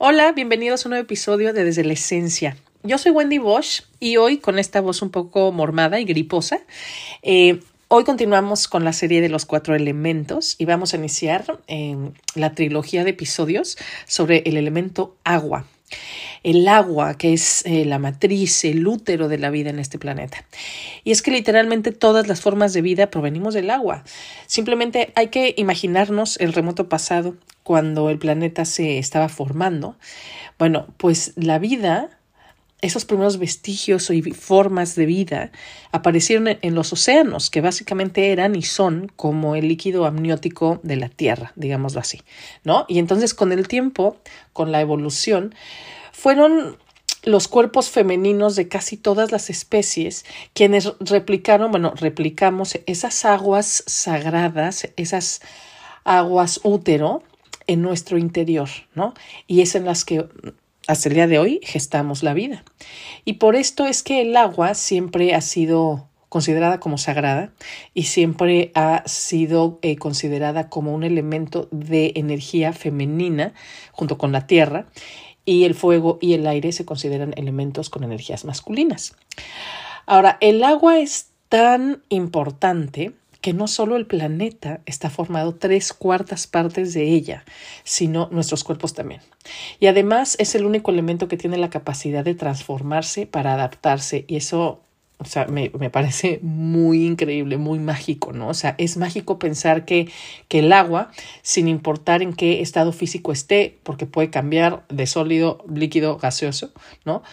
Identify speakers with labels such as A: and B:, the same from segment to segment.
A: Hola, bienvenidos a un nuevo episodio de Desde la Esencia. Yo soy Wendy Bosch y hoy con esta voz un poco mormada y griposa, eh, hoy continuamos con la serie de los cuatro elementos y vamos a iniciar eh, la trilogía de episodios sobre el elemento agua el agua, que es eh, la matriz, el útero de la vida en este planeta. Y es que literalmente todas las formas de vida provenimos del agua. Simplemente hay que imaginarnos el remoto pasado cuando el planeta se estaba formando. Bueno, pues la vida esos primeros vestigios y formas de vida aparecieron en los océanos, que básicamente eran y son como el líquido amniótico de la Tierra, digámoslo así, ¿no? Y entonces con el tiempo, con la evolución, fueron los cuerpos femeninos de casi todas las especies quienes replicaron, bueno, replicamos esas aguas sagradas, esas aguas útero en nuestro interior, ¿no? Y es en las que hasta el día de hoy gestamos la vida. Y por esto es que el agua siempre ha sido considerada como sagrada y siempre ha sido eh, considerada como un elemento de energía femenina junto con la tierra y el fuego y el aire se consideran elementos con energías masculinas. Ahora, el agua es tan importante que no solo el planeta está formado tres cuartas partes de ella, sino nuestros cuerpos también. Y además es el único elemento que tiene la capacidad de transformarse para adaptarse y eso o sea, me, me, parece muy increíble, muy mágico, ¿no? O sea, es mágico pensar que, que el agua, sin importar en qué estado físico esté, porque puede cambiar de sólido, líquido, gaseoso, ¿no?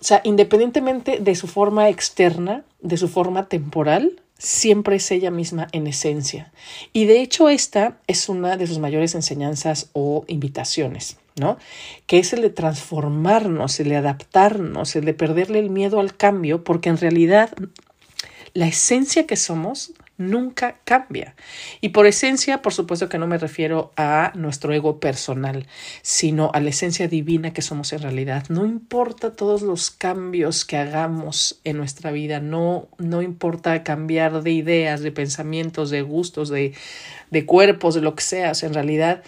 A: O sea, independientemente de su forma externa, de su forma temporal, siempre es ella misma en esencia. Y de hecho esta es una de sus mayores enseñanzas o invitaciones, ¿no? Que es el de transformarnos, el de adaptarnos, el de perderle el miedo al cambio, porque en realidad la esencia que somos nunca cambia. Y por esencia, por supuesto que no me refiero a nuestro ego personal, sino a la esencia divina que somos en realidad. No importa todos los cambios que hagamos en nuestra vida, no, no importa cambiar de ideas, de pensamientos, de gustos, de, de cuerpos, de lo que seas, en realidad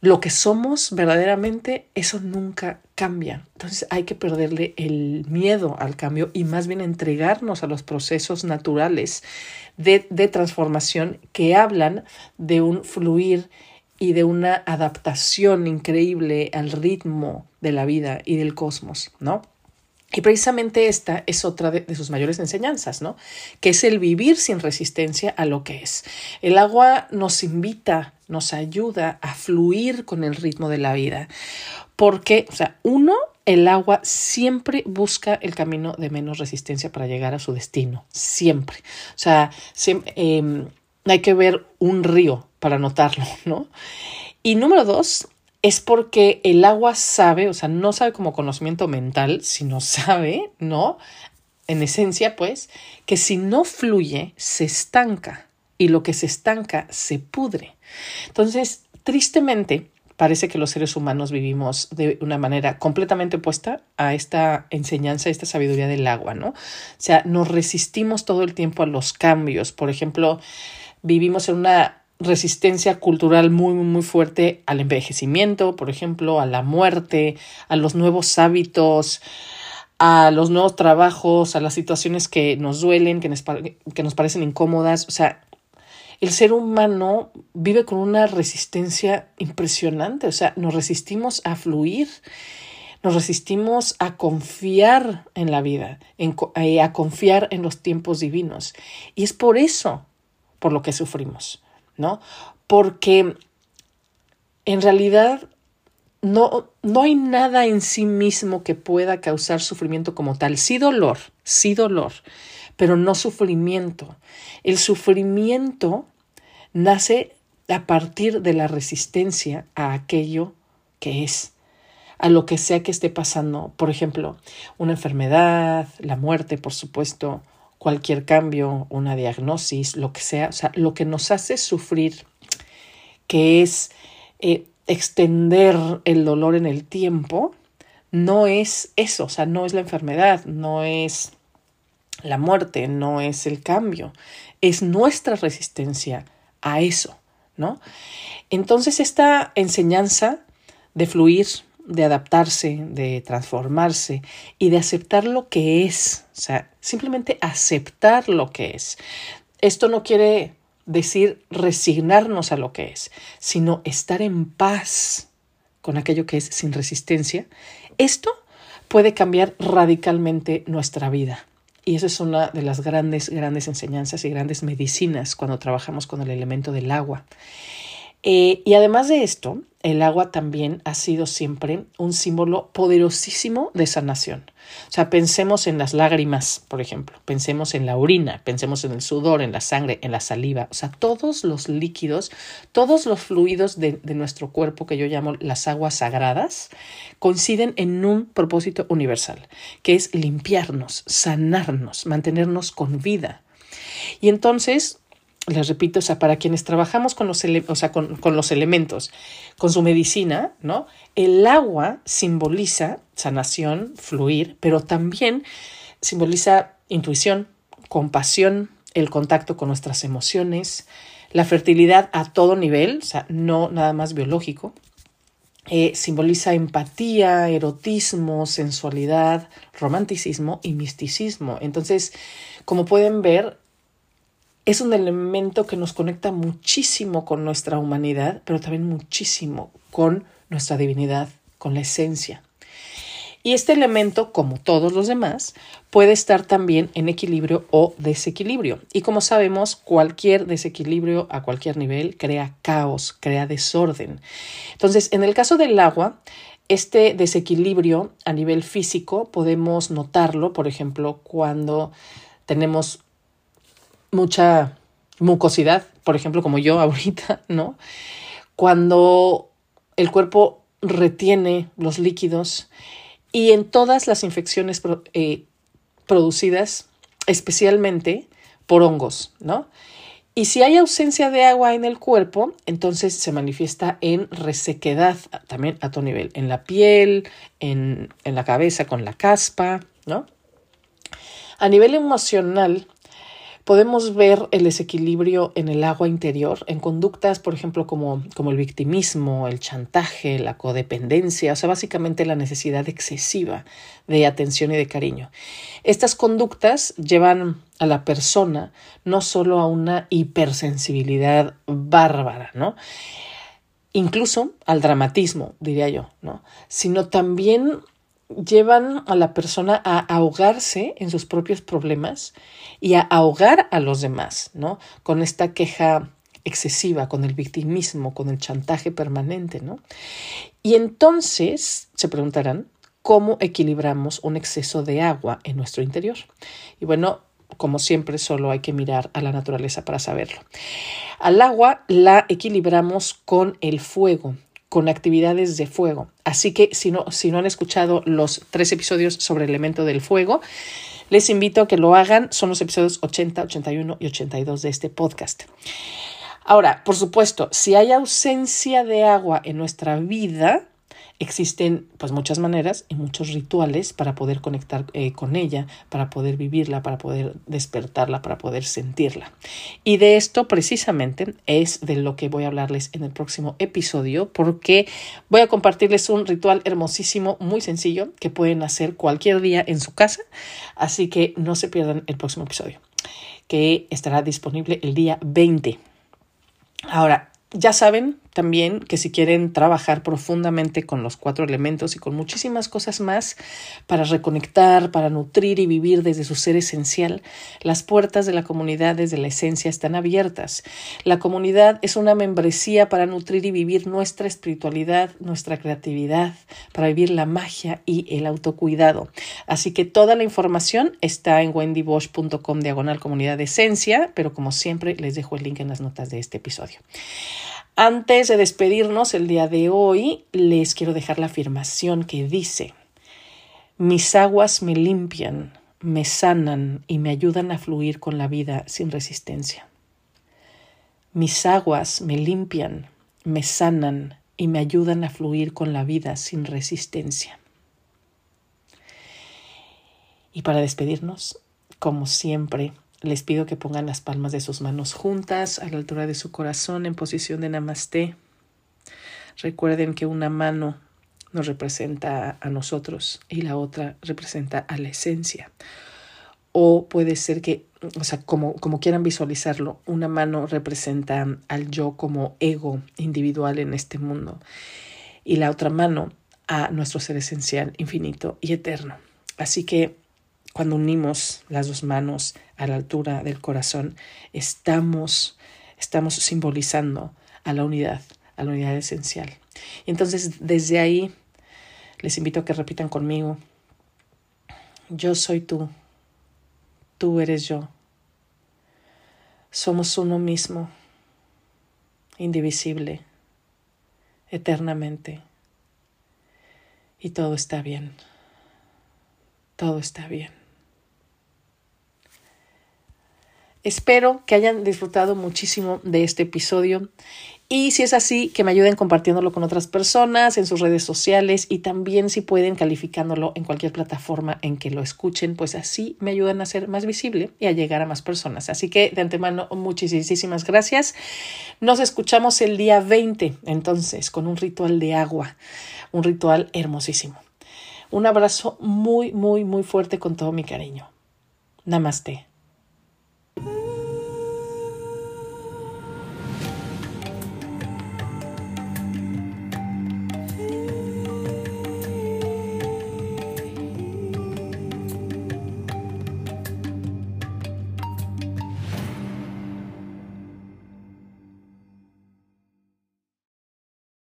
A: lo que somos verdaderamente, eso nunca cambia. Entonces hay que perderle el miedo al cambio y más bien entregarnos a los procesos naturales de, de transformación que hablan de un fluir y de una adaptación increíble al ritmo de la vida y del cosmos, ¿no? Y precisamente esta es otra de, sus mayores enseñanzas, ¿no? Que es el vivir sin resistencia a lo que es. El agua nos invita, nos ayuda a fluir con el ritmo de la vida. Porque, o sea, uno, el agua siempre busca el camino de menos resistencia para llegar a su destino. Siempre. O sea, siempre, em, hay que ver un río para notarlo, ¿no? Y número dos, es porque el agua sabe, o sea, no sabe como conocimiento mental, sino sabe, ¿no? En esencia, pues, que si no fluye, se estanca y lo que se estanca se pudre. Entonces, tristemente, parece que los seres humanos vivimos de una manera completamente opuesta a esta enseñanza, a esta sabiduría del agua, ¿no? O sea, nos resistimos todo el tiempo a los cambios. Por ejemplo, vivimos en una resistencia cultural muy, muy fuerte al envejecimiento, por ejemplo, a la muerte, a los nuevos hábitos, a los nuevos trabajos, a las situaciones que nos duelen, que nos, que nos parecen incómodas. O sea, el ser humano vive con una resistencia impresionante, o sea, nos resistimos a fluir, nos resistimos a confiar en la vida, eh, a confiar en los tiempos divinos. Y es por eso por lo que sufrimos. ¿No? Porque en realidad no, no hay nada en sí mismo que pueda causar sufrimiento como tal. Sí dolor, sí dolor, pero no sufrimiento. El sufrimiento nace a partir de la resistencia a aquello que es, a lo que sea que esté pasando. Por ejemplo, una enfermedad, la muerte, por supuesto, cualquier cambio, una diagnosis, lo que sea, o sea, lo que nos hace sufrir, que es eh, extender el dolor en el tiempo, no es eso, o sea, no es la enfermedad, no es la muerte, no es el cambio, es nuestra resistencia a eso, ¿no? Entonces esta enseñanza de fluir, de adaptarse, de transformarse y de aceptar lo que es, o sea, simplemente aceptar lo que es. Esto no quiere decir resignarnos a lo que es, sino estar en paz con aquello que es sin resistencia. Esto puede cambiar radicalmente nuestra vida. Y esa es una de las grandes, grandes enseñanzas y grandes medicinas cuando trabajamos con el elemento del agua. Eh, y además de esto, el agua también ha sido siempre un símbolo poderosísimo de sanación. O sea, pensemos en las lágrimas, por ejemplo, pensemos en la orina, pensemos en el sudor, en la sangre, en la saliva, o sea, todos los líquidos, todos los fluidos de, de nuestro cuerpo que yo llamo las aguas sagradas, coinciden en un propósito universal, que es limpiarnos, sanarnos, mantenernos con vida. Y entonces, les repito, o sea, para quienes trabajamos con los, o sea, con, con, los elementos, con su medicina, ¿no? El agua simboliza sanación, fluir, pero también simboliza intuición, compasión, el contacto con nuestras emociones, la fertilidad a todo nivel, o sea, no nada más biológico. Eh, simboliza empatía, erotismo, sensualidad, romanticismo y misticismo. Entonces, como pueden ver, es un elemento que nos conecta muchísimo con nuestra humanidad, pero también muchísimo con nuestra divinidad, con la esencia. Y este elemento, como todos los demás, puede estar también en equilibrio o desequilibrio. Y como sabemos, cualquier desequilibrio a cualquier nivel crea caos, crea desorden. Entonces, en el caso del agua, este desequilibrio a nivel físico podemos notarlo, por ejemplo, cuando tenemos mucha mucosidad, por ejemplo, como yo ahorita, ¿no? Cuando el cuerpo retiene los líquidos y en todas las infecciones eh, producidas especialmente por hongos, ¿no? Y si hay ausencia de agua en el cuerpo, entonces se manifiesta en resequedad también a todo nivel, en la piel, en, en la cabeza con la caspa, ¿no? A nivel emocional, podemos ver el desequilibrio en el agua interior, en conductas, por ejemplo, como, el victimismo, el chantaje, la codependencia, o sea, básicamente la necesidad excesiva de atención y de cariño. Estas conductas llevan a la persona no solo a una hipersensibilidad bárbara, ¿no? Incluso al dramatismo, diría yo, ¿no? Sino también llevan a la persona a ahogarse en sus propios problemas y a ahogar a los demás, ¿no? Con esta queja excesiva, con el victimismo, con el chantaje permanente, ¿no? Y entonces se preguntarán cómo equilibramos un exceso de agua en nuestro interior. Y bueno, como siempre, solo hay que mirar a la naturaleza para saberlo. Al agua la equilibramos con el fuego, con actividades de fuego. Así que si no, si no han escuchado los tres episodios sobre el elemento del fuego, les invito a que lo hagan. Son los episodios 80, 81 y 82 de este podcast. Ahora, por supuesto, si hay ausencia de agua en nuestra vida, existen pues muchas maneras y muchos rituales para poder conectar eh, con ella, para poder vivirla, para poder despertarla, para poder sentirla. Y de esto precisamente es de lo que voy a hablarles en el próximo episodio porque voy a compartirles un ritual hermosísimo, muy sencillo, que pueden hacer cualquier día en su casa. Así que no se pierdan el próximo episodio, que estará disponible el día 20. Ahora, ya saben también que si quieren trabajar profundamente con los cuatro elementos y con muchísimas cosas más para reconectar, para nutrir y vivir desde su ser esencial, las puertas de la comunidad desde la esencia están abiertas. La comunidad es una membresía para nutrir y vivir nuestra espiritualidad, nuestra creatividad, para vivir la magia y el autocuidado. Así que toda la información está en wendybosch.com diagonal comunidad de esencia, pero como siempre les dejo el link en las notas de este episodio. Antes de despedirnos el día de hoy, les quiero dejar la afirmación que dice, mis aguas me limpian, me sanan y me ayudan a fluir con la vida sin resistencia. Mis aguas me limpian, me sanan y me ayudan a fluir con la vida sin resistencia. Y para despedirnos, como siempre, les pido que pongan las palmas de sus manos juntas a la altura de su corazón en posición de namaste. Recuerden que una mano nos representa a nosotros y la otra representa a la esencia. O puede ser que, o sea, como, como quieran visualizarlo, una mano representa al yo como ego individual en este mundo y la otra mano a nuestro ser esencial, infinito y eterno. Así que cuando unimos las dos manos a la altura del corazón, estamos, estamos simbolizando a la unidad, a la unidad esencial. Y entonces desde ahí les invito a que repitan conmigo, yo soy tú, tú eres yo. Somos uno mismo, indivisible, eternamente. Y todo está bien. Todo está bien. Espero que hayan disfrutado muchísimo de este episodio y si es así, que me ayuden compartiéndolo con otras personas en sus redes sociales y también si pueden calificándolo en cualquier plataforma en que lo escuchen, pues así me ayudan a ser más visible y a llegar a más personas. Así que de antemano, muchísimas gracias. Nos escuchamos el día 20, entonces, con un ritual de agua, un ritual hermosísimo. Un abrazo muy, muy, muy fuerte con todo mi cariño. Namaste.